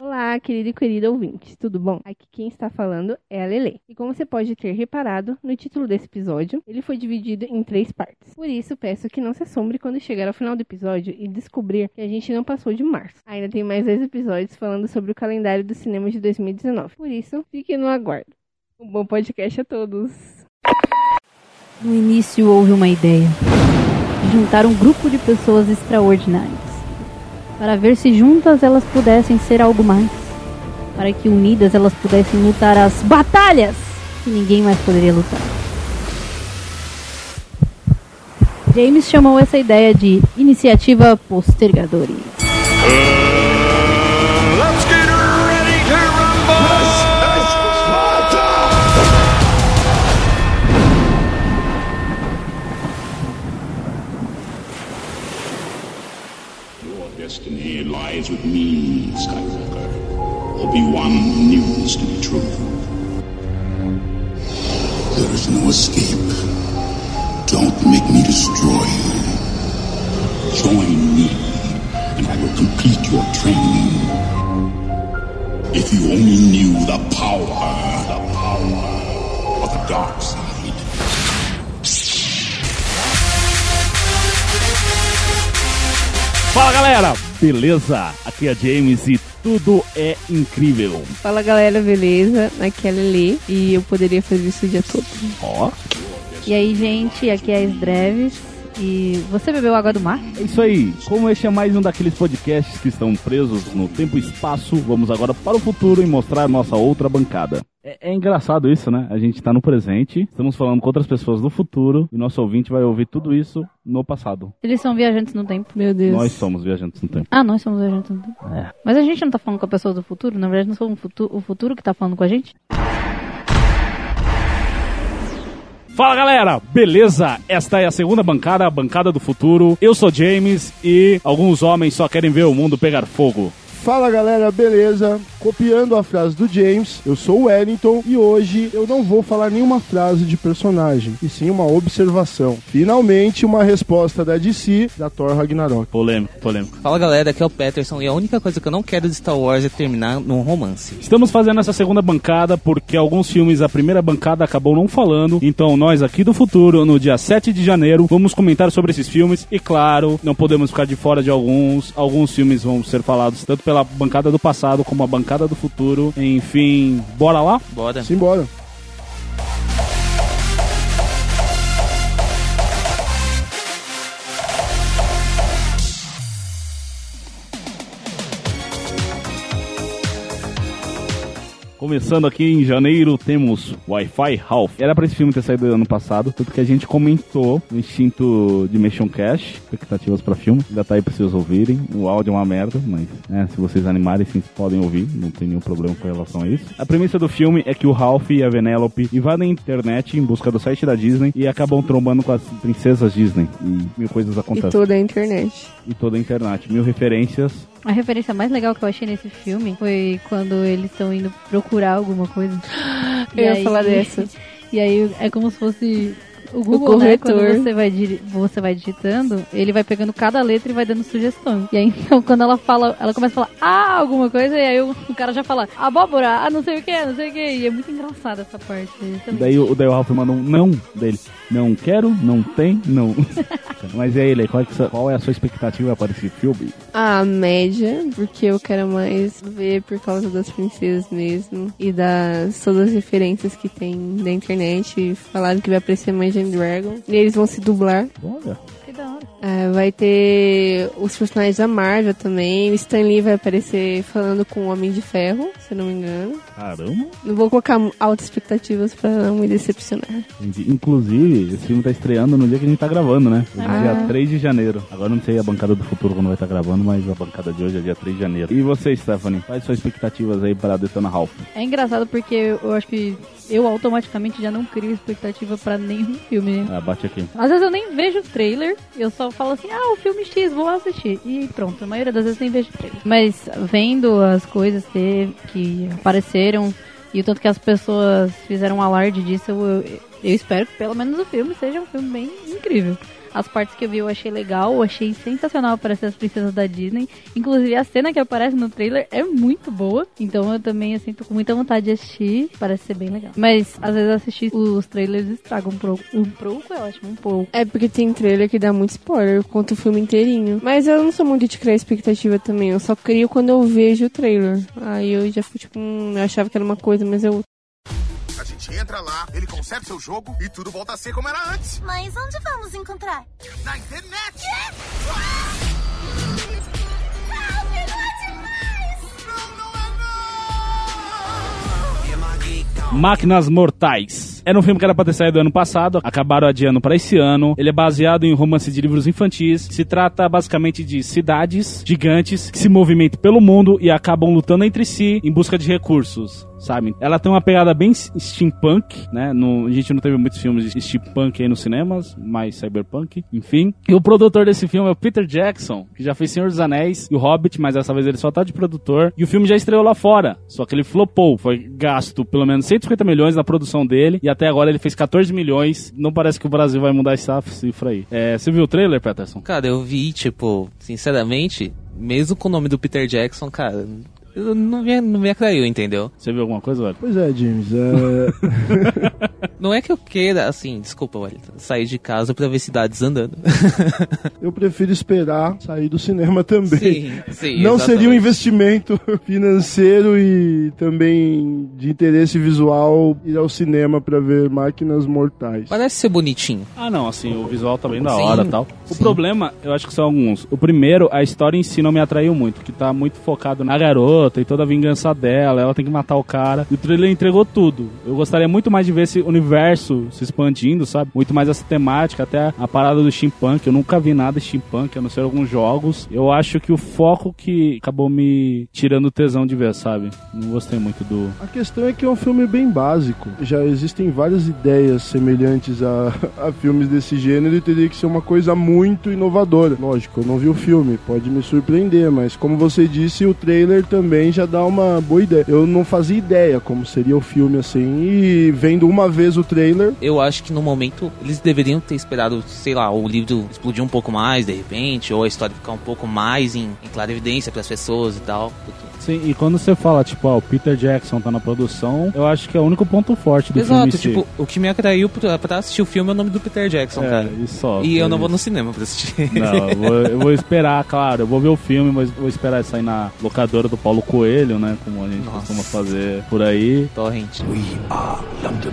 Olá, querido e querida ouvintes, tudo bom? Aqui quem está falando é a Lele. E como você pode ter reparado, no título desse episódio, ele foi dividido em três partes. Por isso, peço que não se assombre quando chegar ao final do episódio e descobrir que a gente não passou de março. Ainda tem mais dois episódios falando sobre o calendário do cinema de 2019. Por isso, fique no aguardo. Um bom podcast a todos! No início houve uma ideia: juntar um grupo de pessoas extraordinárias para ver se juntas elas pudessem ser algo mais, para que unidas elas pudessem lutar as batalhas que ninguém mais poderia lutar. James chamou essa ideia de Iniciativa Postergadores. Lies with me, Skywalker. Obi-Wan knew this to be true. There is no escape. Don't make me destroy you. Join me, and I will complete your training. If you only knew the power, the power of the dark side. Fala galera, beleza? Aqui é James e tudo é incrível. Fala galera, beleza? Aqui é a Lele e eu poderia fazer isso o dia todo. Ó, E aí, gente, aqui é a Esdreves. E você bebeu água do mar? é isso aí. Como este é mais um daqueles podcasts que estão presos no tempo e espaço, vamos agora para o futuro e mostrar nossa outra bancada. É, é engraçado isso, né? A gente tá no presente, estamos falando com outras pessoas do futuro e nosso ouvinte vai ouvir tudo isso no passado. Eles são viajantes no tempo. Meu Deus. Nós somos viajantes no tempo. Ah, nós somos viajantes no tempo. É. Mas a gente não tá falando com a pessoa do futuro? Na verdade, não somos o futuro, o futuro que tá falando com a gente? Fala galera, beleza? Esta é a segunda bancada, a bancada do futuro. Eu sou James e alguns homens só querem ver o mundo pegar fogo. Fala galera, beleza? Copiando a frase do James, eu sou o Wellington e hoje eu não vou falar nenhuma frase de personagem, e sim uma observação. Finalmente, uma resposta da DC da Thor Ragnarok. Polêmico, polêmico. Fala galera, aqui é o Peterson e a única coisa que eu não quero de Star Wars é terminar num romance. Estamos fazendo essa segunda bancada porque alguns filmes a primeira bancada acabou não falando. Então nós aqui do futuro, no dia 7 de janeiro, vamos comentar sobre esses filmes. E claro, não podemos ficar de fora de alguns. Alguns filmes vão ser falados tanto pela bancada do passado como a bancada do futuro. Enfim, bora lá? Bora. Simbora. Começando aqui em janeiro, temos Wi-Fi Ralph. Era pra esse filme ter saído ano passado, tanto que a gente comentou no instinto de Mission Cash, expectativas pra filme. Ainda tá aí pra vocês ouvirem. O áudio é uma merda, mas né, se vocês animarem, sim, podem ouvir. Não tem nenhum problema com relação a isso. A premissa do filme é que o Ralph e a Vanellope invadem a internet em busca do site da Disney e acabam trombando com as princesas Disney. E mil coisas E acontecem. toda a internet. E toda a internet. Mil referências. A referência mais legal que eu achei nesse filme foi quando eles estão indo procurar alguma coisa. Eu ia falar dessa. E aí é como se fosse o Google, né? corretor. Quando você vai, você vai digitando, ele vai pegando cada letra e vai dando sugestão. E aí, então, quando ela fala, ela começa a falar, ah, alguma coisa, e aí o, o cara já fala, abóbora, ah, não sei o que, não sei o que. E é muito engraçada essa parte. Daí, o- daí o Ralph manda um não dele. Não quero, não tem, não. Mas e aí, Lei, qual, é qual é a sua expectativa para esse filme? A média, porque eu quero mais ver por causa das princesas mesmo. E das todas as referências que tem na internet. Falaram que vai aparecer Imagine Dragon. E eles vão se dublar. Olha. Da hora. É, vai ter os personagens da Marvel também. O Stan Lee vai aparecer falando com o Homem de Ferro, se eu não me engano. Caramba. Não vou colocar altas expectativas pra não me decepcionar. Inclusive, esse filme tá estreando no dia que a gente tá gravando, né? No Ah. Dia 3 de janeiro. Agora eu não sei a bancada do futuro quando vai estar gravando, mas a bancada de hoje é dia 3 de janeiro. E você, Stephanie? Quais suas expectativas aí para Detona Ralph? É engraçado porque eu acho que eu automaticamente já não crio expectativa pra nenhum filme, né? Ah, bate aqui. Às vezes eu nem vejo o trailer, eu só falo assim, ah, o filme X, vou assistir. E pronto, a maioria das vezes nem vejo trailer. Mas vendo as coisas que, que apareceram e o tanto que as pessoas fizeram um alarde disso, eu, eu espero que pelo menos o filme seja um filme bem incrível. As partes que eu vi eu achei legal, eu achei sensacional aparecer as princesas da Disney. Inclusive a cena que aparece no trailer é muito boa. Então eu também assim, tô com muita vontade de assistir. Parece ser bem legal. Mas às vezes assistir os trailers estragam um pouco. Um pouco é ótimo, um pouco. É porque tem trailer que dá muito spoiler, conta o filme inteirinho. Mas eu não sou muito de criar expectativa também, eu só crio quando eu vejo o trailer. Aí eu já fui tipo, hum, eu achava que era uma coisa, mas eu. A gente entra lá, ele conserta seu jogo e tudo volta a ser como era antes. Mas onde vamos encontrar? Na internet! Máquinas Mortais. Era um filme que era pra ter saído ano passado, acabaram adiando pra esse ano. Ele é baseado em um romance de livros infantis. Se trata basicamente de cidades gigantes que se movimentam pelo mundo e acabam lutando entre si em busca de recursos. Sabe? Ela tem uma pegada bem steampunk, né? No, a gente não teve muitos filmes de steampunk aí nos cinemas, mais cyberpunk, enfim. E o produtor desse filme é o Peter Jackson, que já fez Senhor dos Anéis e o Hobbit, mas dessa vez ele só tá de produtor. E o filme já estreou lá fora, só que ele flopou. Foi gasto pelo menos 150 milhões na produção dele e até agora ele fez 14 milhões. Não parece que o Brasil vai mudar essa cifra aí. É, você viu o trailer, Peterson? Cara, eu vi, tipo, sinceramente, mesmo com o nome do Peter Jackson, cara, não me, não me atraiu, entendeu? Você viu alguma coisa, velho? Pois é, James. É... Não é que eu queira, assim, desculpa, Wellington, sair de casa pra ver cidades andando. eu prefiro esperar sair do cinema também. Sim, sim. Não exatamente. seria um investimento financeiro e também de interesse visual ir ao cinema pra ver máquinas mortais. Parece ser bonitinho. Ah, não, assim, o visual tá bem da hora e tal. O sim. problema, eu acho que são alguns. O primeiro, a história em si não me atraiu muito, que tá muito focado na garota e toda a vingança dela, ela tem que matar o cara. E o trailer entregou tudo. Eu gostaria muito mais de ver esse universo se expandindo, sabe? Muito mais essa temática, até a parada do steampunk. Eu nunca vi nada de steampunk, a não ser alguns jogos. Eu acho que o foco que acabou me tirando o tesão de ver, sabe? Não gostei muito do... A questão é que é um filme bem básico. Já existem várias ideias semelhantes a, a filmes desse gênero e teria que ser uma coisa muito inovadora. Lógico, eu não vi o filme, pode me surpreender, mas como você disse, o trailer também já dá uma boa ideia. Eu não fazia ideia como seria o filme assim, e vendo uma vez o trailer, Eu acho que no momento eles deveriam ter esperado, sei lá, o livro explodir um pouco mais de repente, ou a história ficar um pouco mais em, em clara evidência pras pessoas e tal. Porque... Sim, e quando você fala, tipo, ó, o Peter Jackson tá na produção, eu acho que é o único ponto forte do filme em Exato, si. tipo, o que me atraiu pra, pra assistir o filme é o nome do Peter Jackson, É, cara. e só. E eu foi não vou isso. no cinema pra assistir. Não, eu vou, eu vou esperar, claro, eu vou ver o filme, mas vou esperar sair na locadora do Paulo Coelho, né? Como a gente Nossa. costuma fazer por aí. Torrent. We are London.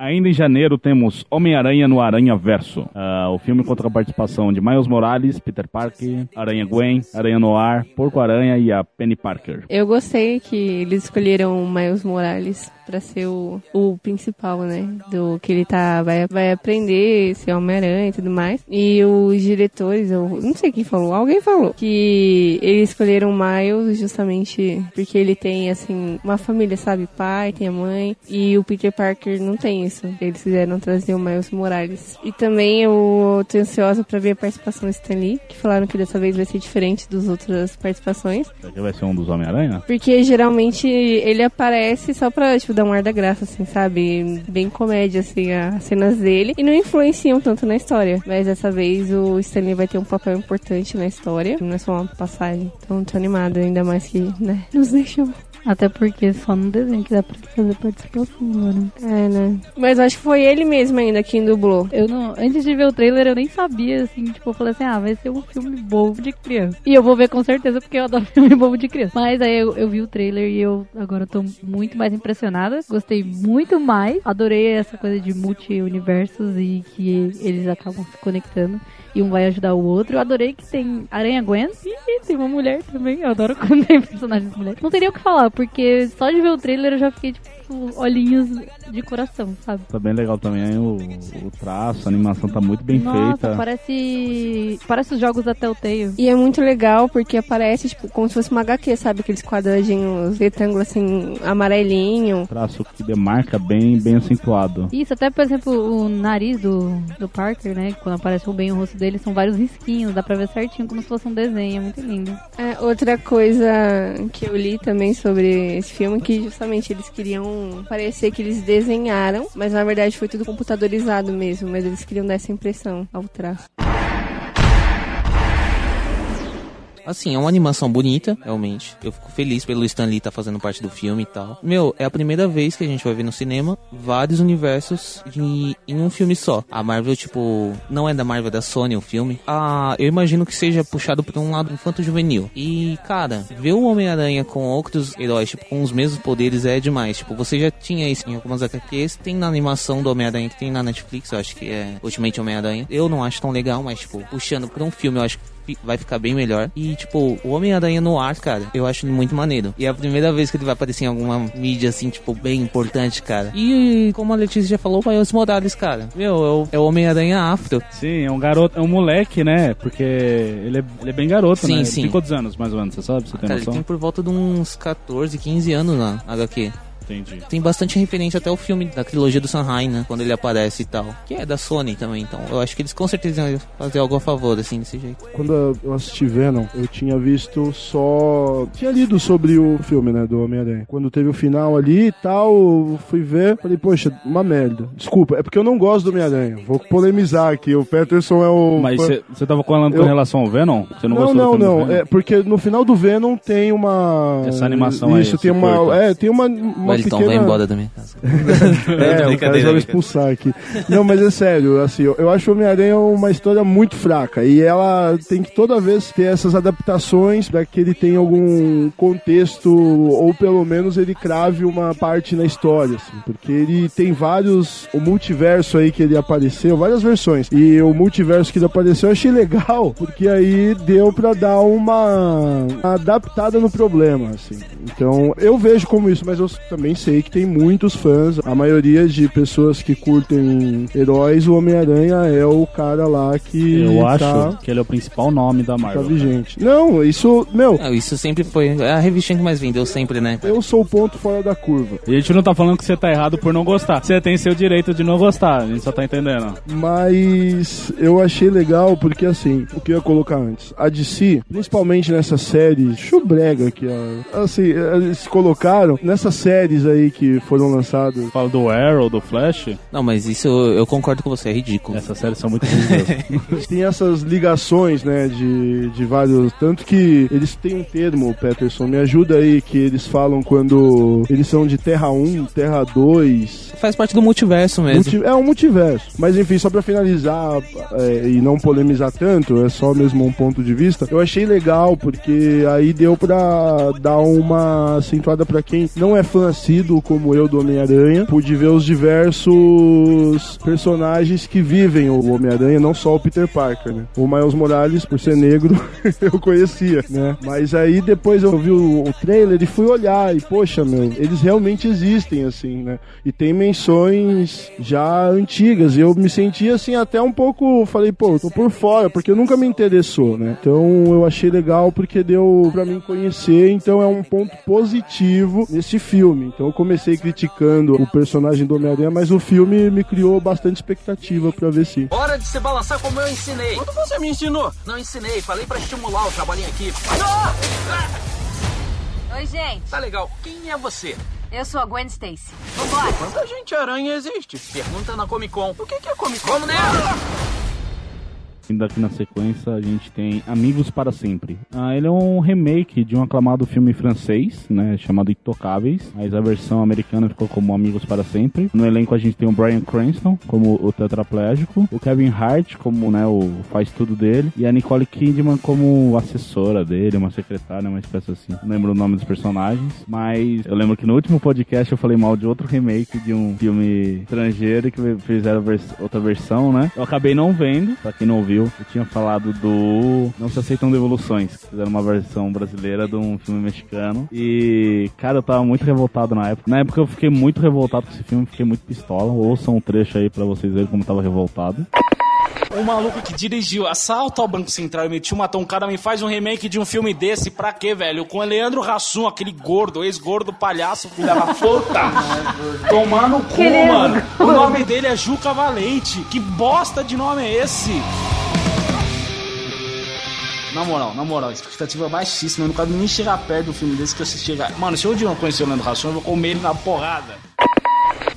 Ainda em janeiro temos Homem-Aranha no Aranha Verso. Ah, o filme conta a participação de Miles Morales, Peter Parker, Aranha Gwen, Aranha Noir, Porco-Aranha e a Penny Parker. Eu gostei que eles escolheram Miles Morales pra ser o, o principal, né? Do que ele tá vai, vai aprender, ser Homem-Aranha e tudo mais. E os diretores, eu não sei quem falou, alguém falou que eles escolheram Miles justamente porque ele tem assim uma família, sabe? Pai, tem a mãe e o Peter Parker não tem isso. Eles quiseram trazer o Miles Morales. E também eu tô ansiosa pra ver a participação do Stan Lee, que falaram que dessa vez vai ser diferente das outras participações. Será que vai ser um dos Homem-Aranha? Porque geralmente ele aparece só pra, tipo, dar um ar da graça, assim, sabe? Bem comédia, assim, as cenas dele. E não influenciam tanto na história. Mas dessa vez o Stanley vai ter um papel importante na história. Não é só uma passagem. Então tô animada, ainda mais que, né? Nos deixou. Até porque só no desenho que dá pra fazer participação agora. É, né? Mas acho que foi ele mesmo ainda quem dublou. Eu não, antes de ver o trailer, eu nem sabia, assim, tipo, eu falei assim, ah, vai ser um filme bobo de criança. E eu vou ver com certeza, porque eu adoro filme bobo de criança. Mas aí eu, eu vi o trailer e eu agora tô muito mais impressionada. Gostei muito mais. Adorei essa coisa de multi-universos e que eles acabam se conectando. E um vai ajudar o outro. Eu adorei que tem Aranha Gwen e tem uma mulher também. Eu adoro quando tem personagens mulheres. Não teria o que falar, porque só de ver o trailer eu já fiquei tipo, olhinhos de coração, sabe? Tá bem legal também o, o traço, a animação tá muito bem Nossa, feita. parece. Parece os jogos da Telltale. E é muito legal porque aparece, tipo, como se fosse uma HQ, sabe? Aqueles quadradinhos retângulos assim, amarelinho. Traço que demarca bem, bem acentuado. Isso, até por exemplo, o nariz do, do Parker, né? Quando aparece bem o rosto dele, são vários risquinhos, dá pra ver certinho como se fosse um desenho, é muito lindo. É, outra coisa que eu li também sobre esse filme que justamente eles queriam parecer que eles desenharam, mas na verdade foi tudo computadorizado mesmo, mas eles queriam dar essa impressão ao traço. Assim, é uma animação bonita, realmente. Eu fico feliz pelo Stan Lee estar fazendo parte do filme e tal. Meu, é a primeira vez que a gente vai ver no cinema vários universos de, em um filme só. A Marvel, tipo, não é da Marvel, é da Sony o filme. Ah, eu imagino que seja puxado por um lado infanto-juvenil. E, cara, ver o Homem-Aranha com outros heróis, tipo, com os mesmos poderes é demais. Tipo, você já tinha isso em algumas HQs, tem na animação do Homem-Aranha que tem na Netflix, eu acho que é Ultimate Homem-Aranha. Eu não acho tão legal, mas, tipo, puxando pra um filme, eu acho que vai ficar bem melhor. E, tipo, o Homem-Aranha no ar, cara, eu acho ele muito maneiro. E é a primeira vez que ele vai aparecer em alguma mídia, assim, tipo, bem importante, cara. E, como a Letícia já falou, vai os Morales, cara. Meu, é o, é o Homem-Aranha afro. Sim, é um garoto, é um moleque, né? Porque ele é, ele é bem garoto, Sim, né? sim. Tem quantos anos, mais ou menos, você sabe? Você tem Cara, ele noção? tem por volta de uns 14, 15 anos na HQ. Entendi. Tem bastante referência até o filme da trilogia do Sanheim, né? Quando ele aparece e tal. Que é da Sony também, então eu acho que eles com certeza iam fazer algo a favor, assim, desse jeito. Quando eu assisti Venom, eu tinha visto só. Tinha lido sobre o filme, né? Do Homem-Aranha. Quando teve o final ali e tal, eu fui ver. Falei, poxa, uma merda. Desculpa, é porque eu não gosto do Homem-Aranha. Vou polemizar aqui. O Peterson é o. Mas você tava falando com Eu- relação ao Venom? Você não, Não, gostou não, não. Venom? É porque no final do Venom tem uma. Essa animação aí, Isso, esse tem uma. curta. É, tem uma. uma Wellington, pequena... vai embora da minha casa. É, o cara vai expulsar aqui. Não, mas é sério, assim, eu, eu acho o Homem-Aranha uma história muito fraca. E ela tem que toda vez ter essas adaptações para que ele tenha algum contexto, ou pelo menos ele crave uma parte na história, assim. Porque ele tem vários. O multiverso aí que ele apareceu, várias versões. E o multiverso que ele apareceu eu achei legal, porque aí deu pra dar uma adaptada no problema, assim. Então, eu vejo como isso, mas eu também sei que tem muitos fãs, a maioria de pessoas que curtem heróis, o Homem-Aranha é o cara lá que Eu acho tá, que ele é o principal nome da tá Marvel. vigente. Não, isso, meu, Não, isso sempre foi. É a revistinha que mais vendeu sempre, né? cara? eu sou o ponto fora da curva. E a gente não tá falando que você tá errado por não gostar. Você tem seu direito de não gostar, a gente só tá entendendo. Mas eu achei legal porque, assim, o que eu ia colocar antes? A DC, principalmente nessa série chubrega que, ó, assim, eles colocaram nessas séries aí que foram lançadas. Fala do Arrow, do Flash, Não, mas isso eu, eu concordo com você, é ridículo. essas séries são muito boas. Tem essas ligações, né, de, de vários. Tanto que eles têm um termo, Peterson, me ajuda aí, que eles falam quando eles são de Terra 1, Terra 2. Faz parte do multiverso mesmo. Multi- é um multiverso. Mas enfim, só pra finalizar é, e não polemizar tanto, é só mesmo um ponto de vista. Eu achei legal porque aí deu pra dar uma acentuada pra quem não é fã como eu do Homem-Aranha. Pude ver os diversos personagens que vivem o Homem-Aranha, não só o Peter Parker, né? O Miles Morales, por ser negro, eu conhecia, né? Mas aí depois eu vi o, o trailer e fui olhar e, poxa, meu, eles realmente existem, assim, né? E tem menções já antigas. E eu me senti, assim, até um pouco. Falei, pô, tô por fora, porque nunca me interessou, né? Então eu achei legal porque deu pra mim conhecer. Então é um ponto positivo nesse filme. Então eu comecei criticando o personagem do Homem-Aranha, mas o filme me criou bastante expectativa pra ver sim. Hora de se balançar como eu ensinei. Quando você me ensinou? Não ensinei, falei pra estimular o trabalho em equipe. Ah! Ah! Oi, gente. Tá legal. Quem é você? Eu sou a Gwen Stacy. Vambora. Quanta gente aranha existe? Pergunta na Comic Con. O que que é Comic Con? Vamos nela! Ainda aqui na sequência a gente tem Amigos para Sempre. Ah, ele é um remake de um aclamado filme francês, né, chamado Intocáveis, mas a versão americana ficou como Amigos para Sempre. No elenco a gente tem o Bryan Cranston como o tetraplégico, o Kevin Hart como, né, o faz tudo dele e a Nicole Kidman como assessora dele, uma secretária, uma espécie assim. Não lembro o nome dos personagens, mas eu lembro que no último podcast eu falei mal de outro remake de um filme estrangeiro que fizeram outra versão, né? Eu acabei não vendo, pra quem não ouviu, saiu, eu tinha falado do Não Se Aceitam Devoluções, que fizeram uma versão brasileira de um filme mexicano. E, cara, eu tava muito revoltado na época. Na época eu fiquei muito revoltado com esse filme, fiquei muito pistola. Ouçam um trecho aí pra vocês verem como eu tava revoltado. Um maluco que dirigiu Assalto ao Banco Central e metiu matou um cara me faz um remake de um filme desse, pra quê, velho? Com o Leandro Hassum, aquele gordo, ex-gordo palhaço, filho da puta. Tomar no cu, mano. O nome dele é Juca Valente. Que bosta de nome é esse? Na moral, na moral, expectativa baixíssima. Eu não quero nem chegar perto do filme desse que eu assisti. Mano, se eu não conhecer o Leandro Hassum, eu vou comer ele na porrada.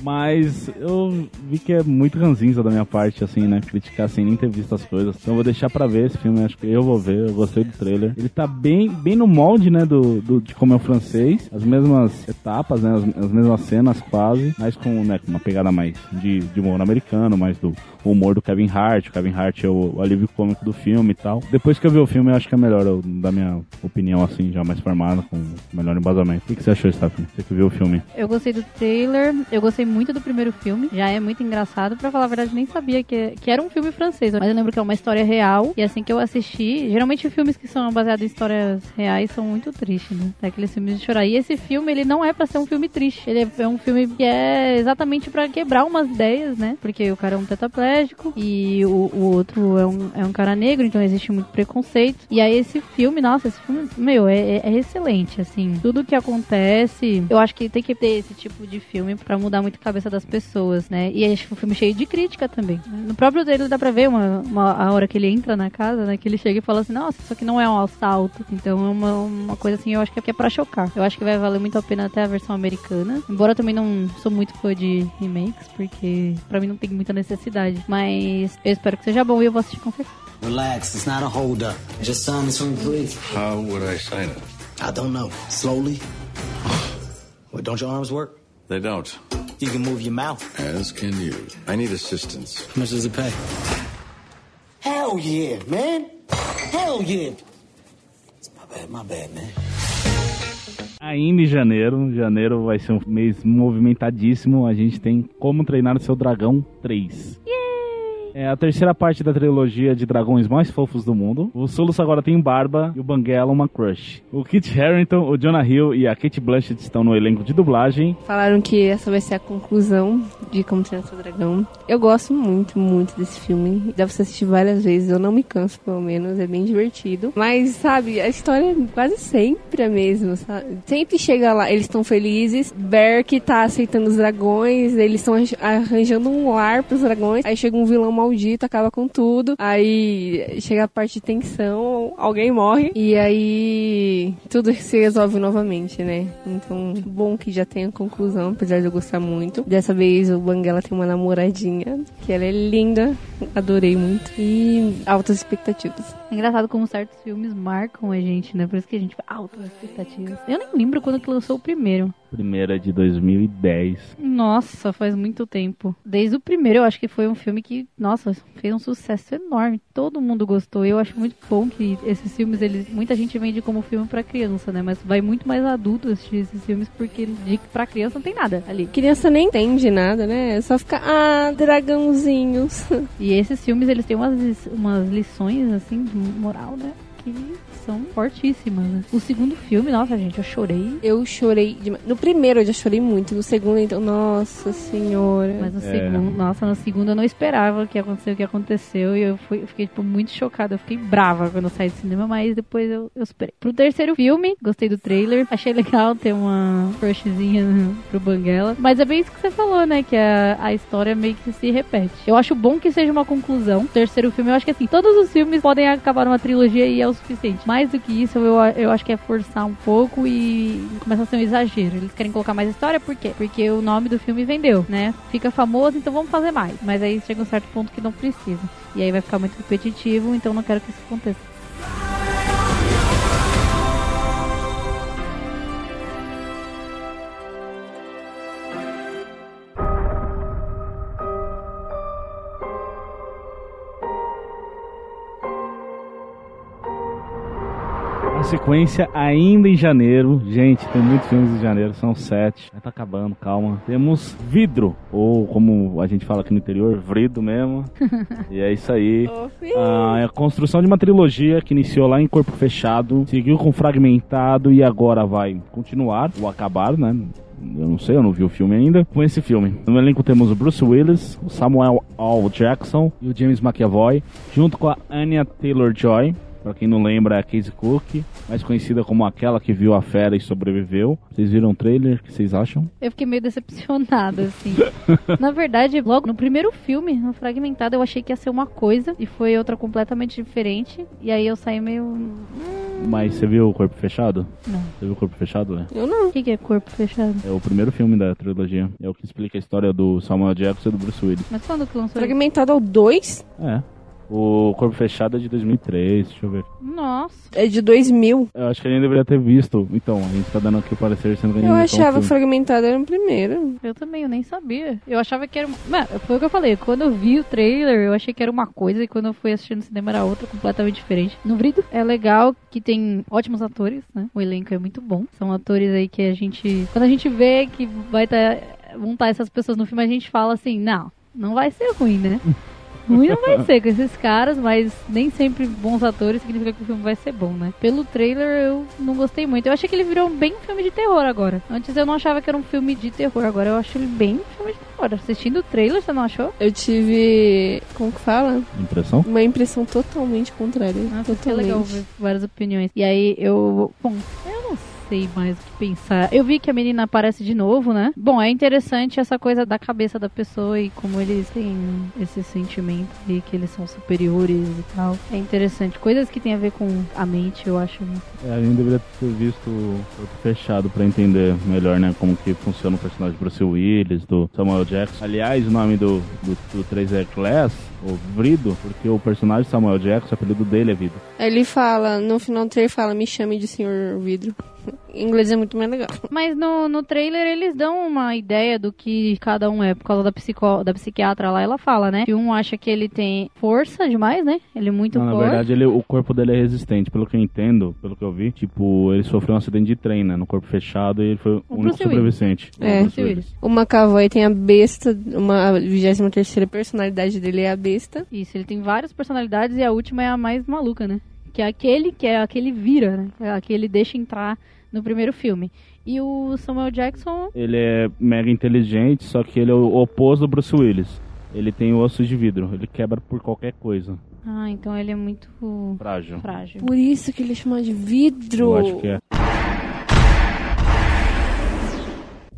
Mas eu vi que é muito ranzinza da minha parte, assim, né? Criticar sem nem ter visto as coisas. Então eu vou deixar pra ver esse filme, acho que eu vou ver. Eu gostei do trailer. Ele tá bem, bem no molde, né? Do, do, de como é o francês. As mesmas etapas, né? As, as mesmas cenas quase. Mas com, né, uma pegada mais de, de humor americano, mais do humor do Kevin Hart. O Kevin Hart é o, o alívio cômico do filme e tal. Depois que eu vi o filme, eu acho que é melhor, eu, da minha opinião, assim, já mais formada, com melhor embasamento. O que, que você achou, Stephanie? Você que viu o filme? Eu gostei do trailer, eu gostei muito do primeiro filme, já é muito engraçado. Pra falar a verdade, nem sabia que, que era um filme francês, mas eu lembro que é uma história real. E assim que eu assisti, geralmente filmes que são baseados em histórias reais são muito tristes, né? É aqueles filmes de chorar. E esse filme, ele não é pra ser um filme triste. Ele é, um filme que é exatamente pra quebrar umas ideias, né? Porque o cara é um tetraplégico e o, o outro é um, é um cara negro, então existe muito preconceito. E aí esse filme, nossa, esse filme, meu, é, é- é excelente, assim. Tudo que acontece, eu acho que tem que ter esse tipo de filme pra mudar muito a cabeça das pessoas, né? E acho que um filme cheio de crítica também. No próprio dele dá pra ver uma, uma- a hora que ele entra na casa, né? Que ele chega e fala assim, nossa, isso aqui não é um assalto. Então é uma, uma coisa assim, eu acho que é, é pra chocar. Eu acho que vai valer muito a pena até a versão americana. Embora eu também não sou muito fã de remakes, porque pra mim não tem muita necessidade. Mas eu espero que seja bom e eu vou assistir com certeza. Relax, it's not a holdup. Just sign this one, please. How would I sign it? I don't know. Slowly. Well, don't your arms work? They don't. You can move your mouth. As can you. I need assistance. How much does it pay? Hell yeah, man. Hell yeah. It's my bad, my bad, man. Ainda em janeiro, janeiro vai ser um mês movimentadíssimo. A gente tem Como Treinar o Seu Dragão 3. É a terceira parte da trilogia de dragões mais fofos do mundo. O Solus agora tem barba e o Banguela uma crush. O Kit Harington, o Jonah Hill e a Kate Blanchett estão no elenco de dublagem. Falaram que essa vai ser a conclusão de Como Treinar Seu Dragão. Eu gosto muito, muito desse filme. Dá pra você assistir várias vezes. Eu não me canso, pelo menos. É bem divertido. Mas, sabe, a história é quase sempre a mesma, sabe? Sempre chega lá, eles estão felizes. Berk tá aceitando os dragões. Eles estão arranjando um lar pros dragões. Aí chega um vilão maldito, acaba com tudo. Aí chega a parte de tensão, alguém morre. E aí tudo se resolve novamente, né? Então, bom que já tem a conclusão, apesar de eu gostar muito. Dessa vez o Banguela tem uma namoradinha, que ela é linda, adorei muito. E altas expectativas. É engraçado como certos filmes marcam a gente, né? Por isso que a gente fala altas expectativas. Eu nem lembro quando que lançou o primeiro. Primeira de 2010. Nossa, faz muito tempo. Desde o primeiro, eu acho que foi um filme que, nossa, fez um sucesso enorme. Todo mundo gostou. Eu acho muito bom que esses filmes, eles, muita gente vende como filme pra criança, né? Mas vai muito mais adulto assistir esses filmes porque de, pra criança não tem nada ali. Criança nem entende nada, né? É só ficar, ah, dragãozinhos. E esses filmes, eles têm umas, umas lições, assim, de moral, né? Que são fortíssimas. O segundo filme, nossa, gente, eu chorei. Eu chorei demais. No primeiro eu já chorei muito. No segundo, então, nossa senhora. Mas no É. segundo, nossa, no segundo eu não esperava que aconteceu o que aconteceu. E eu, fui, eu fiquei, tipo, muito chocada. Eu fiquei brava quando eu saí do cinema, mas depois eu, eu superei. Pro terceiro filme, gostei do trailer. Achei legal ter uma crushzinha pro Banguela. Mas é bem isso que você falou, né? Que a, a história meio que se repete. Eu acho bom que seja uma conclusão. O terceiro filme, eu acho que assim, todos os filmes podem acabar numa trilogia e é o suficiente. Mais do que isso, eu, eu acho que é forçar um pouco e começa a ser um exagero. Eles querem colocar mais história, por quê? Porque o nome do filme vendeu, né? Fica famoso, então vamos fazer mais. Mas aí chega um certo ponto que não precisa. E aí vai ficar muito repetitivo, então não quero que isso aconteça. Sequência ainda em janeiro. Gente, tem muitos filmes em janeiro, são sete. Tá acabando, calma. Temos Vidro, ou como a gente fala aqui no interior, Vrido mesmo. e é isso aí. Ah, é a construção de uma trilogia que iniciou lá em Corpo Fechado, seguiu com Fragmentado e agora vai continuar, ou acabar, né? Eu não sei, eu não vi o filme ainda. Com esse filme. No elenco temos o Bruce Willis, o Samuel L. Jackson e o James McAvoy, junto com a Anya Taylor-Joy. Pra quem não lembra, é a Casey Cook, mais conhecida como aquela que viu a fera e sobreviveu. Vocês viram o trailer? O que vocês acham? Eu fiquei meio decepcionada, assim. Na verdade, logo no primeiro filme, no Fragmentado, eu achei que ia ser uma coisa e foi outra completamente diferente. E aí eu saí meio. Mas você viu o Corpo Fechado? Não. Você viu o Corpo Fechado, né? Eu não. O que, que é corpo fechado? É o primeiro filme da trilogia. É o que explica a história do Samuel Jackson e do Bruce Willis. Mas quando que lançou? Fragmentado ao 2? É. O Corpo Fechado é de 2003, deixa eu ver. Nossa. É de 2000. Eu acho que a gente deveria ter visto. Então, a gente tá dando aqui o parecer sendo Eu viu achava filme. Fragmentado era o primeiro. Eu também, eu nem sabia. Eu achava que era. Mano, foi o que eu falei. Quando eu vi o trailer, eu achei que era uma coisa e quando eu fui assistir no cinema era outra, completamente diferente. No Vrido é legal que tem ótimos atores, né? O elenco é muito bom. São atores aí que a gente. Quando a gente vê que vai estar. vão estar essas pessoas no filme, a gente fala assim: não, não vai ser ruim, né? Ruim não vai ser com esses caras, mas nem sempre bons atores significa que o filme vai ser bom, né? Pelo trailer eu não gostei muito. Eu achei que ele virou bem um filme de terror agora. Antes eu não achava que era um filme de terror, agora eu acho ele bem um filme de terror. Assistindo o trailer, você não achou? Eu tive. Como que fala? Impressão? Uma impressão totalmente contrária. Nossa, que totalmente. legal ver várias opiniões. E aí eu. Bom, eu não sei mais o que pensar. Eu vi que a menina aparece de novo, né? Bom, é interessante essa coisa da cabeça da pessoa e como eles têm esse sentimento de que eles são superiores e tal. É interessante. Coisas que tem a ver com a mente, eu acho. É, a gente deveria ter visto o Corpo Fechado pra entender melhor, né? Como que funciona o personagem do Bruce Willis, do Samuel Jackson. Aliás, o nome do, do, do 3 é Glass, ou Vrido, porque o personagem Samuel Jackson, o apelido dele é Vidro. Ele fala, no final do trailer fala, me chame de senhor vidro. Em inglês é muito mais legal. Mas no, no trailer eles dão uma ideia do que cada um é. Por causa da, psicó, da psiquiatra lá, ela fala, né? Que um acha que ele tem força demais, né? Ele é muito Não, na forte. verdade, ele, o corpo dele é resistente. Pelo que eu entendo, pelo que eu vi, tipo, ele sofreu um acidente de trem, né? No corpo fechado e ele foi o, O único sobrevivente. É, O Willis. o McAvoy tem a besta, uma a 23 personalidade dele é a besta. Isso, ele tem várias personalidades e a última é a mais maluca, né? Que é aquele que é aquele vira, né? Que é aquele deixa entrar no primeiro filme. E o Samuel Jackson, Ele é mega inteligente, só que ele é o oposto do Bruce Willis. Ele tem ossos de vidro, ele quebra por qualquer coisa. ah, então ele é muito Frágil. frágil. Por isso que ele chama de vidro. Eu acho que é.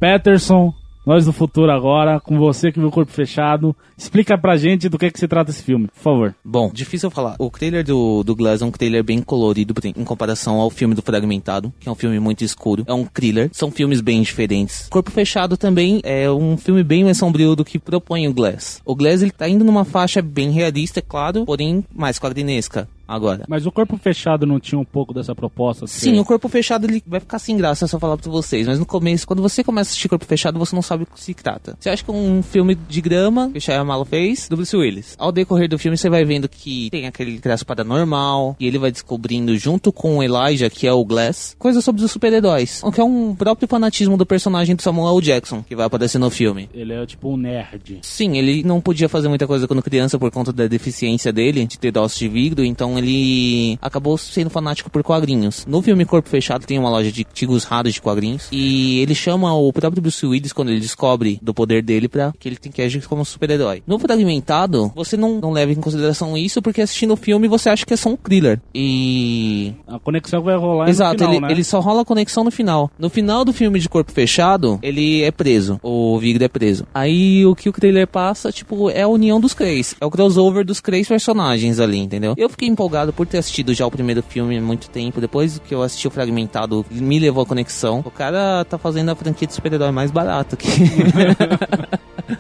Peterson, nós do futuro agora, com você que viu o corpo fechado. Explica pra gente do que, que se trata esse filme, por favor. Bom, difícil falar. O trailer do, do Glass é um trailer bem colorido em comparação ao filme do Fragmentado, que é um filme muito escuro. É um thriller. São filmes bem diferentes. Corpo Fechado também é um filme bem mais sombrio do que propõe o Glass. O Glass ele tá indo numa faixa bem realista, é claro, porém mais quadrinesca. Agora. Mas o corpo fechado não tinha um pouco dessa proposta? Sim, o corpo fechado ele vai ficar sem graça se eu falar pra vocês. Mas no começo, quando você começa a assistir corpo fechado, você não sabe o que se trata. Você acha que é um filme de grama que o Shyamalan fez do Bruce Willis. Ao decorrer do filme, você vai vendo que tem aquele traço paranormal e ele vai descobrindo junto com o Elijah, que é o Glass, coisas sobre os super-heróis. O que é um próprio fanatismo do personagem do Samuel Jackson que vai aparecer no filme. Ele é tipo um nerd. Sim, ele não podia fazer muita coisa quando criança por conta da deficiência dele, de ter ossos de vidro, então ele acabou sendo fanático por quadrinhos. No filme Corpo Fechado tem uma loja de artigos raros de quadrinhos e ele chama o próprio Bruce Willis quando ele descobre do poder dele pra que ele tem que agir como super-herói. No Fragmentado, você não, não leva em consideração isso porque assistindo o filme você acha que é só um thriller. E A conexão vai rolar Exato, final, ele, né? ele só rola a conexão no final. No final do filme de corpo fechado, ele é preso. O Vigre é preso. Aí o que o trailer passa, tipo, é a união dos três. É o crossover dos três personagens ali, entendeu? Eu fiquei empolgado por ter assistido já o primeiro filme há muito tempo. Depois que eu assisti o Fragmentado, me levou a conexão. O cara tá fazendo a franquia de super-herói mais barata que.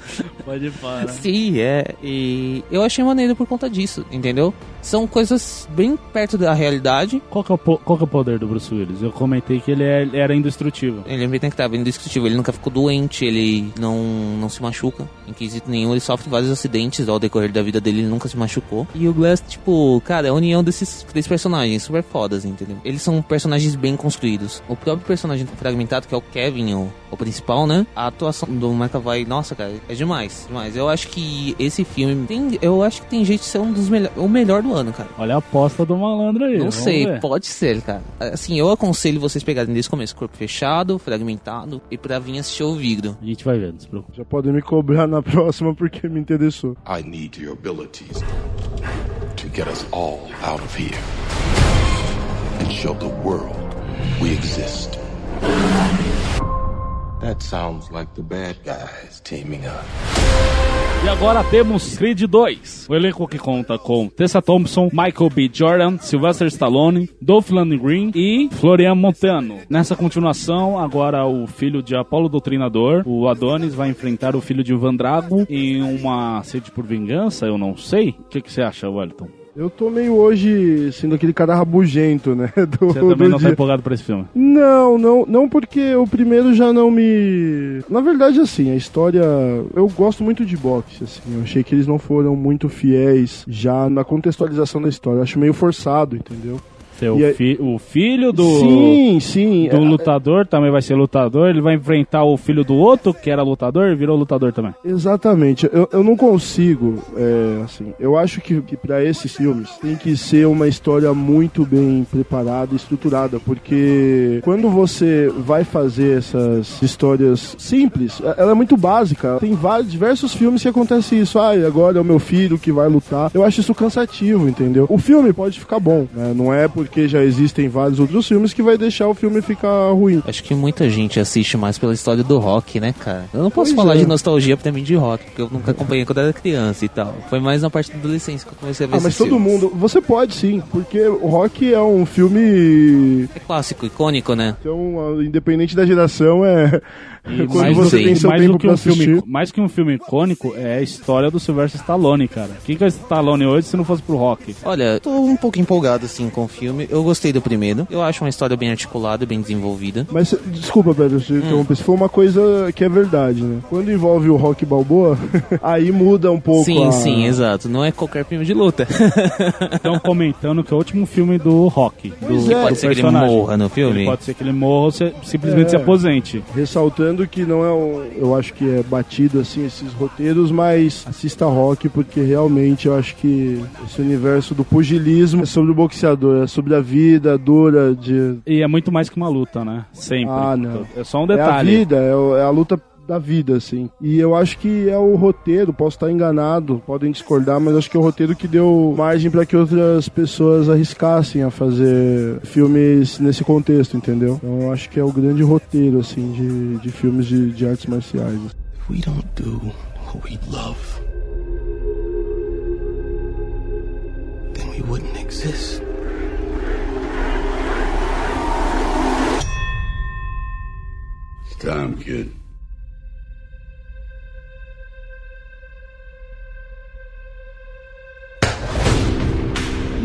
Pode parar. Sim, é. E eu achei maneiro por conta disso, entendeu? São coisas bem perto da realidade. Qual que, é o, po- qual que é o poder do Bruce Willis? Eu comentei que ele é- era indestrutível. Ele é bem que tá bem indescritível. Ele nunca ficou doente, ele não, não se machuca. Em quesito nenhum, ele sofre vários acidentes ao decorrer da vida dele, ele nunca se machucou. E o Glass, tipo, cara, é a união desses três personagens super fodas, entendeu? Eles são personagens bem construídos. O próprio personagem fragmentado, que é o Kevin, o, o principal, né? A atuação do McAvoy, nossa, cara, é demais, demais. Eu acho que esse filme tem, eu acho que tem jeito de ser um dos melhores, o melhor do ano, cara. Olha a aposta do malandro aí. Não sei, ver. pode ser, cara. Assim, eu aconselho vocês pegarem desde o começo, corpo fechado, fragmentado, e pra vir assistir o Vigro. A gente vai ver, não se preocupe. Já podem me cobrar na próxima porque me interessou. I need your abilities to get us all out of here and show the world we exist. That sounds like the bad guys teaming up. E agora temos Creed 2. O elenco que conta com Tessa Thompson, Michael B. Jordan, Sylvester Stallone, Dolph Lundgren e Florian Montano. Nessa continuação, agora o filho de Apolo Doutrinador, o Adonis, vai enfrentar o filho de Van Drago em uma sede por vingança, eu não sei. O que, que você acha, Wellington? Eu tô meio hoje sendo aquele cara rabugento, né? Do, Você também do não tá dia. empolgado pra esse filme? Não, não, não porque o primeiro já não me. Na verdade, assim, a história. Eu gosto muito de boxe, assim. Eu achei que eles não foram muito fiéis já na contextualização da história. Eu acho meio forçado, entendeu? Aí- fi- o filho do, Sim, sim. do lutador também vai ser lutador. Ele vai enfrentar o filho do outro, que era lutador, e virou lutador também. Exatamente. Eu, eu não consigo, é, assim, eu acho que, que para esses filmes tem que ser uma história muito bem preparada e estruturada, porque quando você vai fazer essas histórias simples, é- ela é muito básica. Tem vários, diversos filmes que acontece isso. Ah, agora é o meu filho que vai lutar. Eu acho isso cansativo, entendeu? O filme pode ficar bom, né? Não é porque já existem vários outros filmes que vai deixar o filme ficar ruim. Acho que muita gente assiste mais pela história do rock, né, cara? Eu não posso Pois falar é. de nostalgia também de rock, porque eu nunca acompanhei quando era criança e tal. Foi mais na parte da adolescência que eu comecei a ver Ah, mas todo filmes. mundo. Você pode sim, porque o Rock é um filme. É clássico, icônico, né? Então, independente da geração, é. E Quando mais você do- tem seu mais tempo do que pra um filme, mais que um filme icônico é a história do Sylvester Stallone, cara. Quem que é o Stallone hoje se não fosse pro rock? Olha, tô um pouco empolgado assim com o filme. Eu gostei do primeiro. Eu acho uma história bem articulada, bem desenvolvida. Mas, desculpa, Pedro, se interromper. Se for uma coisa que é verdade, né? Quando envolve o Rock Balboa, aí muda um pouco. sim, a- sim, exato. Não é qualquer filme de luta. Estão comentando que é o último filme do rock. Do, é. do Pode ser que ele personagem. morra no filme? Ele pode ser que ele morra ou se- simplesmente É. se aposente. Ressaltando que não é um. Eu acho que é batido assim esses roteiros, mas assista Rock, porque realmente eu acho que esse universo do pugilismo é sobre o boxeador, é sobre a vida dura de. E é muito mais que uma luta, né? Sempre. Ah, não. É só um É a detalhe. vida, é, é a luta da vida, assim. E eu acho que é o roteiro, posso estar enganado, podem discordar, mas acho que é o roteiro que deu margem para que outras pessoas arriscassem a fazer filmes nesse contexto, entendeu? Então eu acho que é o grande roteiro, assim, de, de filmes de, de artes marciais. If we don't do what we love, then we wouldn't exist. It's time, kid.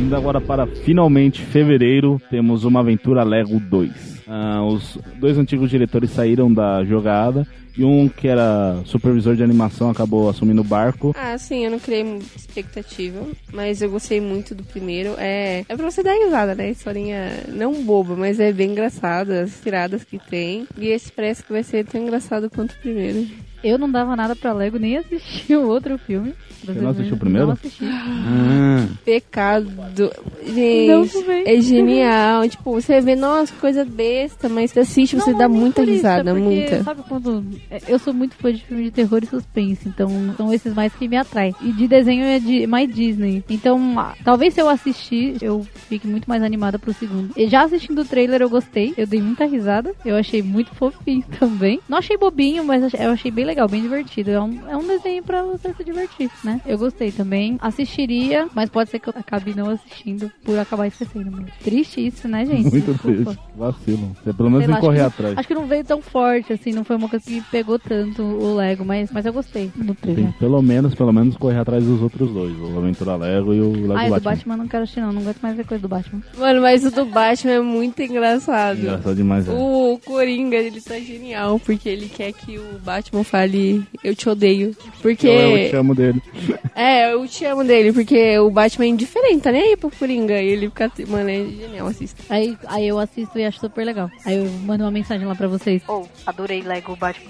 Indo agora para finalmente fevereiro, temos uma aventura Lego 2. Ah, os dois antigos diretores saíram da jogada e um que era supervisor de animação acabou assumindo o barco. Ah, sim, eu não criei expectativa, mas eu gostei muito do primeiro. É, é pra você dar risada, né? Historinha não boba, mas é bem engraçada, as tiradas que tem. E esse parece que vai ser tão engraçado quanto o primeiro. Eu não dava nada pra Lego, nem assisti o outro filme. Você não assistiu o primeiro? Não assisti. Ah, Pecado. Não Gente, é genial. tipo, você vê, nossa, coisa besta, mas você assiste, você Não, dá é muita risada, é porque, muita. Sabe quando. é, Eu sou muito fã de filme de terror e suspense, então são esses mais que me atraem. E de desenho é de, mais Disney. Então, talvez se eu assistir, eu fique muito mais animada pro segundo. E já assistindo o trailer, eu gostei. Eu dei muita risada. Eu achei muito fofinho também. Não achei bobinho, mas eu achei bem legal, bem divertido. É um, é um desenho pra você se divertir, né? Eu gostei também. Assistiria, mas pode ser que eu acabe não assistindo por acabar esquecendo mesmo. Triste isso, né, gente? Muito Desculpa. triste. Vacilo. Você pelo menos lá, correr que atrás. Acho que não veio tão forte, assim, não foi uma coisa que pegou tanto o Lego, mas, mas eu gostei do trailer. Tem pelo menos, pelo menos correr atrás dos outros dois. O Aventura Lego e o Lego Ah, e do Batman. Batman não quero assistir, não. Não aguento mais ver coisa do Batman. Mano, mas o do Batman é muito engraçado. Engraçado demais, é. O Coringa, ele tá genial, porque ele quer que o Batman fale eu te odeio. Porque. Eu, eu te amo dele. É, eu te amo dele, porque o Batman é indiferente, tá nem aí pro Coringa. E ele fica. Mano, é genial, assista. Aí, aí eu assisto e acho super legal. Aí eu mando uma mensagem lá pra vocês. Oh, adorei Lego Batman.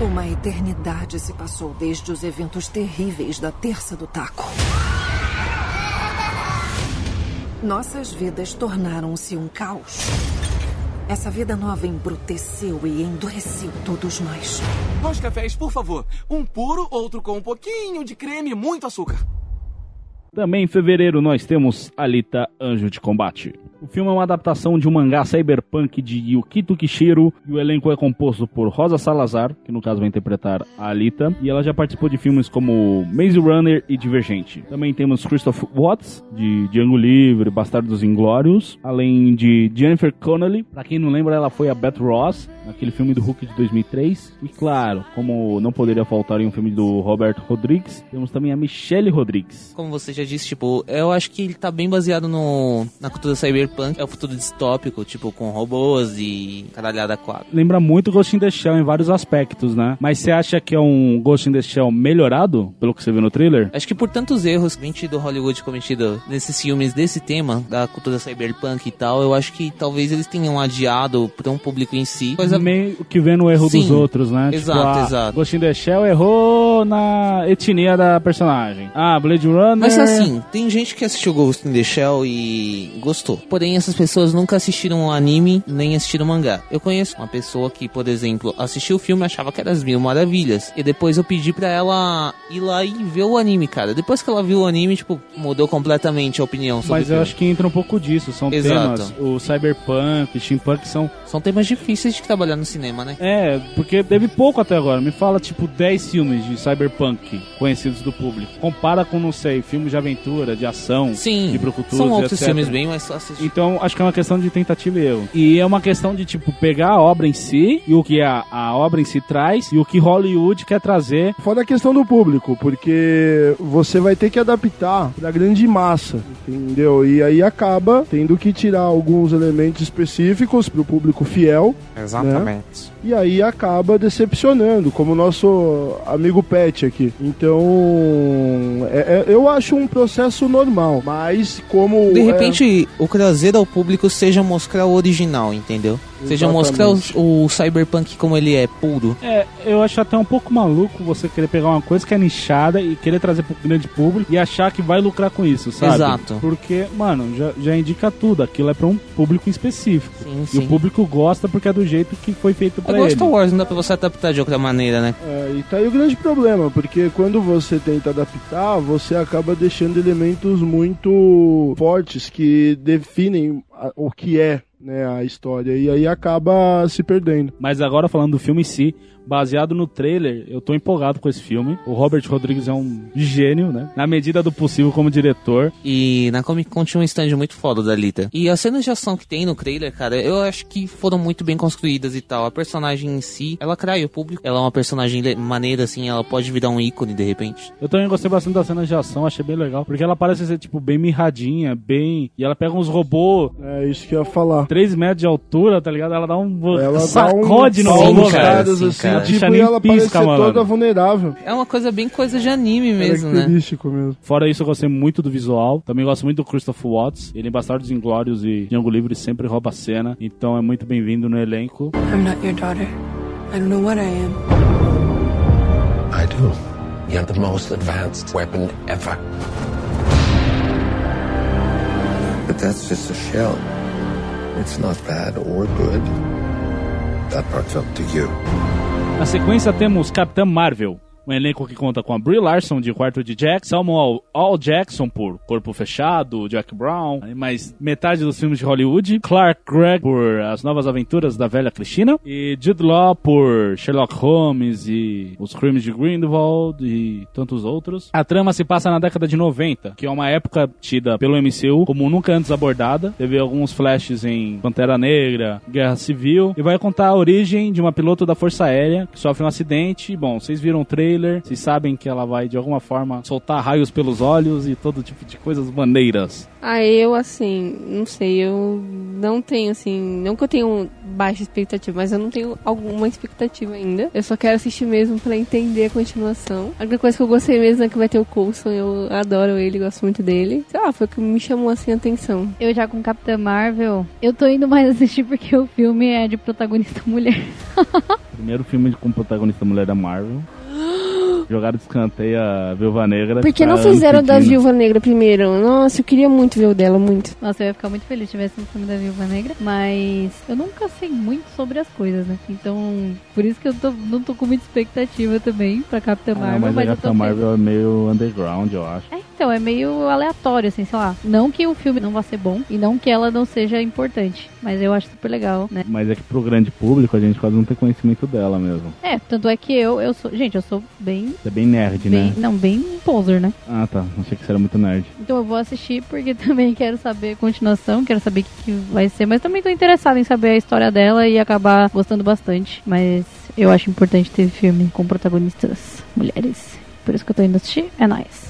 Uma eternidade se passou desde os eventos terríveis da Terça do Taco. Nossas vidas tornaram-se um caos. Essa vida nova embruteceu e endureceu todos nós. Dois cafés, por favor. Um puro, outro com um pouquinho de creme e muito açúcar. Também em fevereiro nós temos Alita Anjo de Combate. O filme é uma adaptação de um mangá cyberpunk de Yukito Kishiro e o elenco é composto por Rosa Salazar, que no caso vai interpretar a Alita, e ela já participou de filmes como Maze Runner e Divergente. Também temos Christoph Watts, de Django Livre, Bastardos Inglórios, além de Jennifer Connelly, pra quem não lembra, ela foi a Beth Ross, naquele filme do Hulk de 2003, e claro, como não poderia faltar em um filme do Robert Rodrigues, temos também a Michelle Rodrigues. Como você já disse, tipo, eu acho que ele tá bem baseado no, na cultura cyberpunk. É o futuro distópico, tipo, com robôs e caralhada quadra. lembra muito Ghost in the Shell em vários aspectos, né? Mas você acha que é um Ghost in the Shell melhorado, pelo que você viu no trailer? Acho que por tantos erros que do Hollywood cometido nesses filmes desse tema, da cultura cyberpunk e tal, eu acho que talvez eles tenham adiado para um público em si. Coisa Meio que vendo o erro Sim, dos outros, né? exato, tipo, ah, exato. Ghost in the Shell errou na etnia da personagem. Ah, Blade Runner... Mas assim, tem gente que assistiu Ghost in the Shell e gostou. Porém, essas pessoas nunca assistiram o anime nem assistiram o mangá. Eu conheço uma pessoa que, por exemplo, assistiu o filme e achava que era as mil maravilhas. E depois eu pedi pra ela ir lá e ver o anime, cara. Depois que ela viu o anime, tipo, mudou completamente a opinião sobre Mas eu filme. acho que entra um pouco disso. São Exato. temas. O cyberpunk, steampunk são. São temas difíceis de trabalhar no cinema, né? É, porque teve pouco até agora. Me fala, tipo, 10 filmes de cyberpunk conhecidos do público. Compara com, não sei, filmes de aventura, de ação, Sim, de Brucutus, são outros etc. filmes bem mais fáceis. de- Então, acho que é uma questão de tentativa e erro. E é uma questão de, tipo, pegar a obra em si e o que a, a obra em si traz e o que Hollywood quer trazer. Fora a questão do público, porque você vai ter que adaptar pra grande massa, entendeu? E aí acaba tendo que tirar alguns elementos específicos pro público fiel. Exatamente. E aí acaba decepcionando, como o nosso amigo Pet aqui. Então, é- é- eu acho um processo normal, mas como. De é- repente, o que trazer ao público seja mostrar o original, entendeu? Seja mostrar o, o cyberpunk como ele é, puro. É, eu acho até um pouco maluco você querer pegar uma coisa que é nichada e querer trazer pro grande público e achar que vai lucrar com isso, sabe? Exato. Porque, mano, já, já indica tudo. Aquilo é pra um público específico. Sim, E sim. o público gosta porque é do jeito que foi feito É pra igual ele. Star Wars, não dá pra você adaptar de outra maneira, né? É, e tá aí o grande problema, porque quando você tenta adaptar, você acaba deixando elementos muito fortes que definem o que é né, a história, e aí acaba se perdendo. Mas agora falando do filme em si, baseado no trailer, eu tô empolgado com esse filme. O Robert Rodrigues é um gênio, né? Na medida do possível como diretor. E na Comic Con tinha um stand muito foda da Lita. E as cenas de ação que tem no trailer, cara, eu acho que foram muito bem construídas e tal. A personagem em si, ela atrai o público. Ela é uma personagem maneira, assim, ela pode virar um ícone de repente. Eu também gostei bastante das cenas de ação, achei bem legal. Porque ela parece ser, tipo, bem mirradinha, bem. E ela pega uns robôs. É isso que eu ia falar. 3 metros de altura, tá ligado? Ela dá um. Ela sacode dá no um robô, uns cara. caras Sim, assim, cara. Tipo, Deixa e ela parece pisca, ser malandro. toda vulnerável. É uma coisa bem coisa de anime mesmo, né? Característico mesmo. Fora isso, eu gostei muito do visual. Também gosto muito do Christopher Watts. Ele em Bastardos Inglórios e Django Livre sempre rouba a cena. Então é muito bem-vindo no elenco. I'm not your daughter. I don't know what I am. I do. You're the most advanced weapon ever. But that's just a shell. It's not bad or good. That part's up to you. Na sequência temos Capitã Marvel. Um elenco que conta com a Brie Larson de Quarto de Jack, Samuel L. Jackson por Corpo Fechado, Jack Brown, mais metade dos filmes de Hollywood, Clark Gregg por As Novas Aventuras da Velha Cristina e Jude Law por Sherlock Holmes e Os Crimes de Grindelwald e tantos outros. A trama se passa na década de 90, que é uma época tida pelo MCU como nunca antes abordada. Teve alguns flashes em Pantera Negra, Guerra Civil e vai contar a origem de uma piloto da Força Aérea que sofre um acidente. Bom, vocês viram o trailer, vocês sabem que ela vai de alguma forma soltar raios pelos olhos e todo tipo de coisas maneiras. Ah, eu assim, não sei, eu não tenho assim, não que eu tenho baixa expectativa, mas eu não tenho alguma expectativa ainda. Eu só quero assistir mesmo pra entender a continuação. A única coisa que eu gostei mesmo é que vai ter o Coulson, eu adoro ele, gosto muito dele. Sei lá, foi o que me chamou assim a atenção. Eu já com Capitã Marvel, eu tô indo mais assistir porque o filme é de protagonista mulher. Primeiro filme com protagonista mulher da Marvel. Jogaram de escanteio a Viúva Negra. Por que tá não fizeram da. Viúva Negra primeiro? Nossa, eu queria muito ver o dela, muito. Nossa, eu ia ficar muito feliz se tivesse um filme da Viúva Negra, mas eu nunca sei muito sobre as coisas, né? Então, por isso que eu tô, não tô com muita expectativa também pra Capitã Ah, Marvel, mas, mas, a Capitã Marvel é meio underground, eu acho. É, então, é meio aleatório, assim, sei lá. Não que o filme não vá ser bom e não que ela não seja importante, mas eu acho super legal, né? Mas é que pro grande público a gente quase não tem conhecimento dela mesmo. É, tanto é que eu, eu sou. Gente, eu sou bem. Você é bem nerd, bem né? Não, bem poser, né? Ah, tá. Achei que você era muito nerd. Então eu vou assistir porque também quero saber a continuação, quero saber o que, que vai ser, mas também tô interessada em saber a história dela e acabar gostando bastante. Mas eu acho importante ter filme com protagonistas mulheres. Por isso que eu tô indo assistir. É nóis.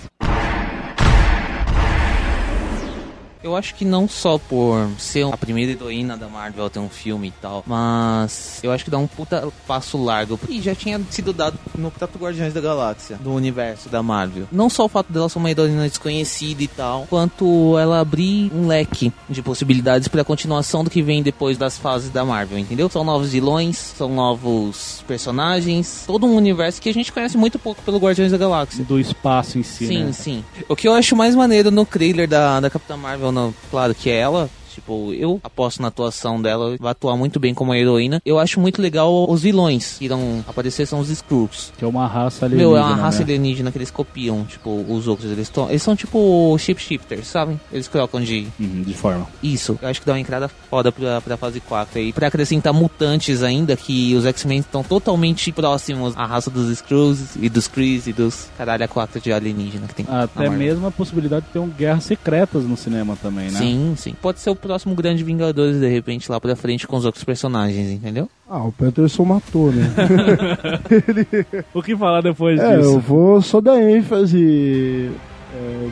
Eu acho que não só por ser a primeira heroína da Marvel a ter um filme e tal, mas eu acho que dá um puta passo largo. E já tinha sido dado no próprio Guardiões da Galáxia, do universo da Marvel. Não só o fato dela ser uma heroína desconhecida e tal, quanto ela abrir um leque de possibilidades pra continuação do que vem depois das fases da Marvel, entendeu? São novos vilões, são novos personagens, todo um universo que a gente conhece muito pouco pelo Guardiões da Galáxia. Do espaço em si, Sim, né? sim. O que eu acho mais maneiro no trailer da, da Capitã Marvel, claro que é ela. Tipo, eu aposto na atuação dela, vai atuar muito bem como a heroína. Eu acho muito legal os vilões que irão aparecer, são os Skrulls. Que é uma raça alienígena. Meu, é uma raça né? alienígena que eles copiam, tipo, os outros. Eles, tão, eles são tipo shapeshifters, sabe? Eles colocam de. Uhum, de forma. Isso, eu acho que dá uma entrada foda pra, pra fase 4 aí. Pra acrescentar mutantes ainda, que os X-Men estão totalmente próximos à raça dos Skrulls e dos Kree e dos caralho a 4 de alienígena que tem. Até mesmo a possibilidade de ter um guerras secretas no cinema também, né? Sim, sim. Pode ser o próximo grande Vingadores, de repente, lá pra frente com os outros personagens, entendeu? Ah, o Peterson matou, né? O que falar depois é, disso? eu vou só dar ênfase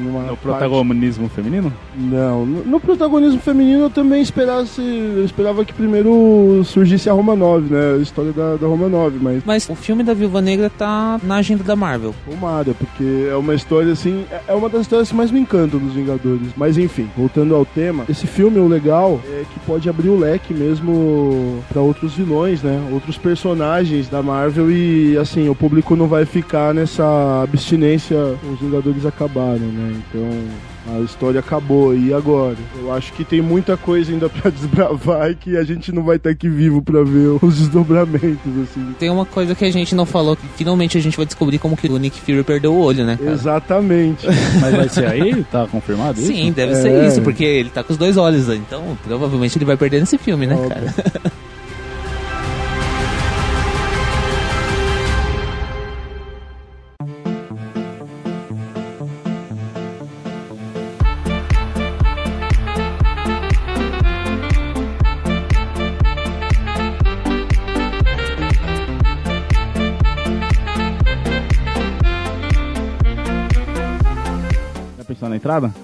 numa No parte- protagonismo feminino? Não, no, no protagonismo feminino eu também esperasse, eu esperava que primeiro surgisse a Roma 9, né? A história da, da Roma 9, mas Mas o filme da Viúva Negra tá na agenda da Marvel. tomara, porque é uma história assim, é- é uma das histórias que mais me encantam dos Vingadores. Mas enfim, voltando ao tema, esse filme, o legal é que pode abrir o leque mesmo pra outros vilões, né? Outros personagens da Marvel e assim, o público não vai ficar nessa abstinência, os Vingadores né? Então a história acabou, e agora? Eu acho que tem muita coisa ainda pra desbravar e que a gente não vai estar aqui vivo pra ver os desdobramentos, assim. Tem uma coisa que a gente não falou, que finalmente a gente vai descobrir como que o Nick Fury perdeu o olho, né? cara? Exatamente. Mas vai ser aí? Tá confirmado isso? Sim, deve É. ser isso, porque ele tá com os dois olhos, então provavelmente ele vai perder nesse filme, né, Óbvio. cara? entrada?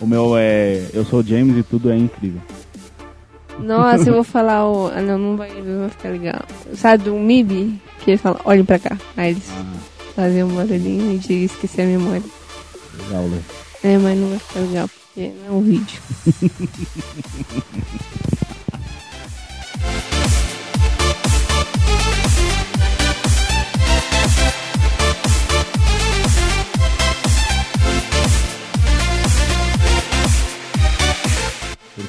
O meu é. Eu sou o James e tudo é incrível. Nossa, eu vou falar o. Ah, não, não vai, não vai ficar legal. Sabe do MIB? Que ele fala, olhem pra cá. Aí eles fazem um barulhinho e de esquecer a memória. Legal, né? É, mas não vai ficar legal, porque não é um vídeo.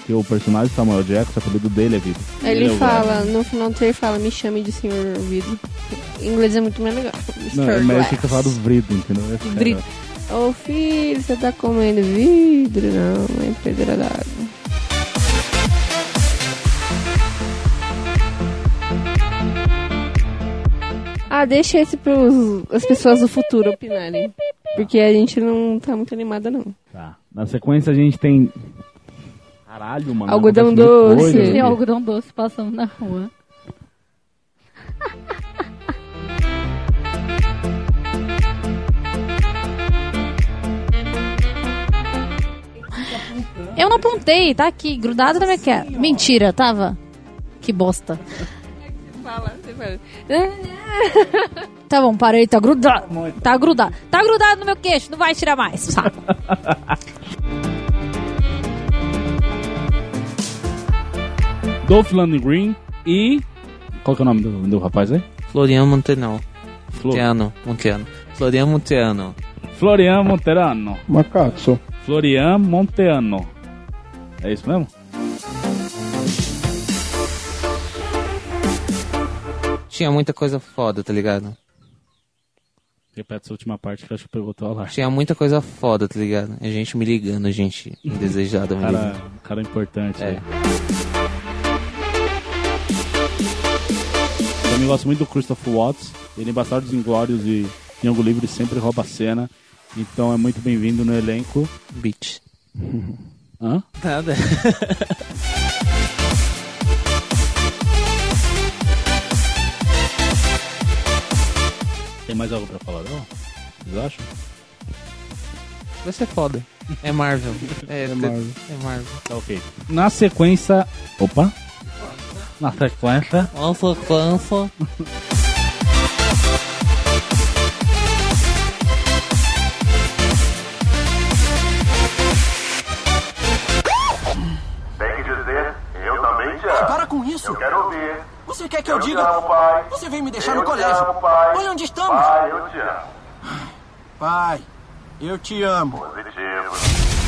Porque o personagem Samuel Jackson, o apelido dele é Vidro. Ele, é o fala, no final do trailer fala, me chame de senhor vidro. Em inglês é muito mais legal. Não, Mr. mas ele fica falando Vrido, entendeu? Vidro. Ô filho, você tá comendo vidro? Não, é pedra d'água. Ah, deixa esse pros as pessoas do futuro opinarem. Porque a gente não tá muito animada, não. Tá. Na sequência a gente tem. Caralho, mano. Algodão doce. coisa algodão doce passando na rua. Eu não apontei, tá aqui, grudado na minha cara. Mentira, tava. Que bosta. Fala, você fala. Tá bom, parei, tá grudado. Tá grudado. Tá grudado no meu queixo, não vai tirar mais. Saco. Dolph Lundgren e. Qual que é o nome do, do rapaz aí? Florian Montenal. Flo- Monteano. Monteano. Florian Monteano. Florian Monterano. Macaco. Florian Monteano. É isso mesmo? Tinha muita coisa foda, tá ligado? Repete essa última parte que eu acho que pegou teu alarme. Tinha muita coisa foda, tá ligado? A gente me ligando, gente indesejada me Cara, ligando. cara importante. É. aí. Também gosto muito do Christopher Watts. Ele em Bastardos Inglórios e Triângulo Livre sempre rouba a cena. Então é muito bem-vindo no elenco. Bitch. Hã? Nada. Tem mais algo pra falar, não? Vocês acham? Vai ser foda. É Marvel. É, é Marvel. É Marvel. Tá ok. Na sequência. Opa! Na sequência. Nossa, cansa. Tem que dizer, eu também te amo. Para com isso. Eu quero ouvir. Você quer que eu, Eu diga? amo, pai. Você vem me deixar Eu no colégio. amo, pai. Olha onde estamos. Pai, eu te amo. Pai, eu te amo. Positivo.